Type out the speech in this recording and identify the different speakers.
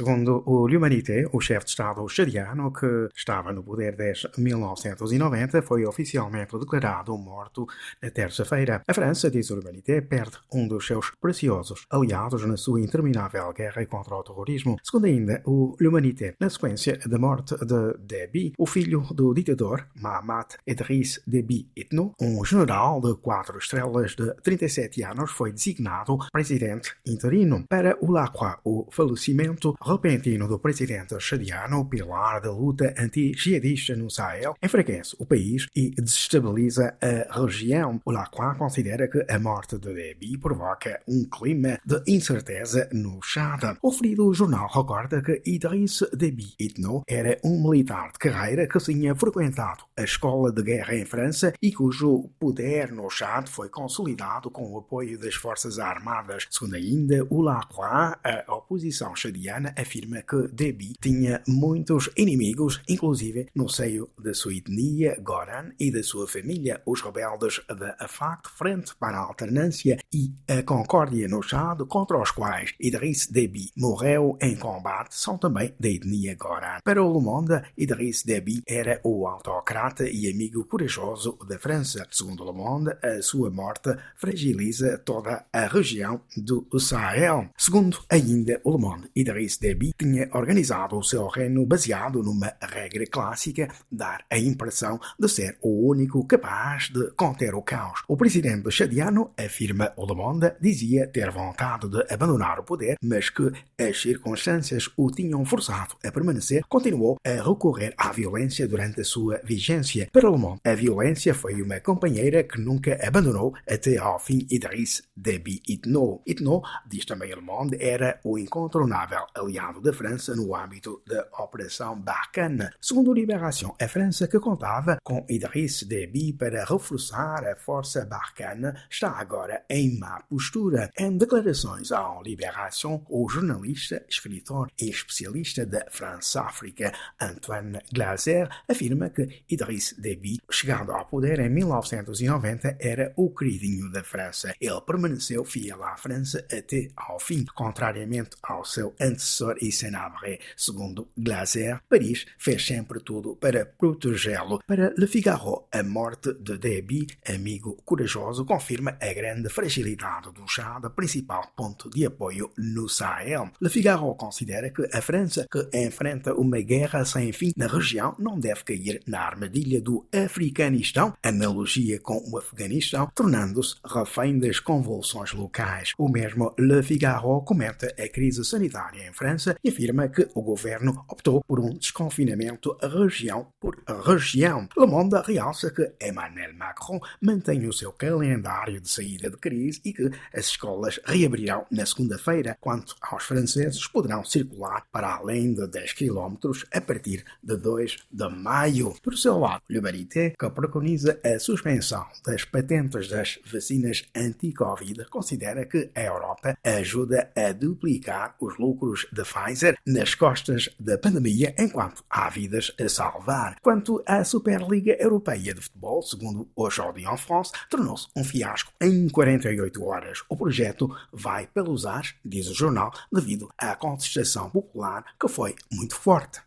Speaker 1: Segundo o L'Humanité, o chefe de Estado chadiano, que estava no poder desde 1990, foi oficialmente declarado morto na terça-feira. A França, diz o L'Humanité, perde um dos seus preciosos aliados na sua interminável guerra contra o terrorismo. Segundo ainda o L'Humanité, na sequência da morte de Déby, o filho do ditador Mahamat Idriss Déby Itno, um general de quatro estrelas de 37 anos, foi designado presidente interino. Para o Lacroix, o falecimento repentino do presidente chadiano, pilar da luta anti-jihadista no Sahel, enfraquece o país e desestabiliza a região. O Lacroix considera que a morte de Déby provoca um clima de incerteza no Chad. O referido jornal recorda que Idriss Déby Itno era um militar de carreira que tinha frequentado a escola de guerra em França e cujo poder no Chad foi consolidado com o apoio das forças armadas. Segundo ainda o Lacroix, a oposição chadiana afirma que Déby tinha muitos inimigos, inclusive no seio da sua etnia Goran e da sua família, os rebeldes da AFAC, Frente para a Alternância e a Concórdia no Chad, contra os quais Idriss Déby morreu em combate, são também da etnia Goran. Para o Le Monde, Idriss Déby era o autocrata e amigo corajoso da França. Segundo Le a sua morte fragiliza toda a região do Sahel. Segundo ainda o Le Monde, Idriss Déby tinha organizado o seu reino baseado numa regra clássica, dar a impressão de ser o único capaz de conter o caos. O presidente chadiano, afirma o Le Monde, dizia ter vontade de abandonar o poder, mas que as circunstâncias o tinham forçado a permanecer, continuou a recorrer à violência durante a sua vigência. Para Le Monde, a violência foi uma companheira que nunca abandonou até ao fim Idriss Déby Itno. Itno, diz também Le Monde, era o incontornável aliado da França no âmbito da Operação Barkhane. Segundo Libération, a França, que contava com Idriss Déby para reforçar a força Barkhane, está agora em má postura. Em declarações ao Libération, o jornalista, escritor e especialista da França-África, Antoine Glaser, afirma que Idriss Déby, chegando ao poder em 1990, era o queridinho da França. Ele permaneceu fiel à França até ao fim, contrariamente ao seu antecessor e Senabre. Segundo Glaser, Paris fez sempre tudo para protegê-lo. Para Le Figaro, a morte de Déby, amigo corajoso, confirma a grande fragilidade do Chad, principal ponto de apoio no Sahel. Le Figaro considera que a França, que enfrenta uma guerra sem fim na região, não deve cair na armadilha do Africanistão, analogia com o Afeganistão, tornando-se refém das convulsões locais. O mesmo Le Figaro comenta a crise sanitária em França e afirma que o governo optou por um desconfinamento região por região. Le Monde realça que Emmanuel Macron mantém o seu calendário de saída de crise e que as escolas reabrirão na segunda-feira, quanto aos franceses poderão circular para além de 10 km a partir de 2 de maio. Por seu lado, Le Marité, que preconiza a suspensão das patentes das vacinas anti-Covid, considera que a Europa ajuda a duplicar os lucros de Pfizer nas costas da pandemia, enquanto há vidas a salvar. Quanto à Superliga Europeia de Futebol, segundo Aujourd'hui en France, tornou-se um fiasco em 48 horas. O projeto vai pelos ares, diz o jornal, devido à contestação popular que foi muito forte.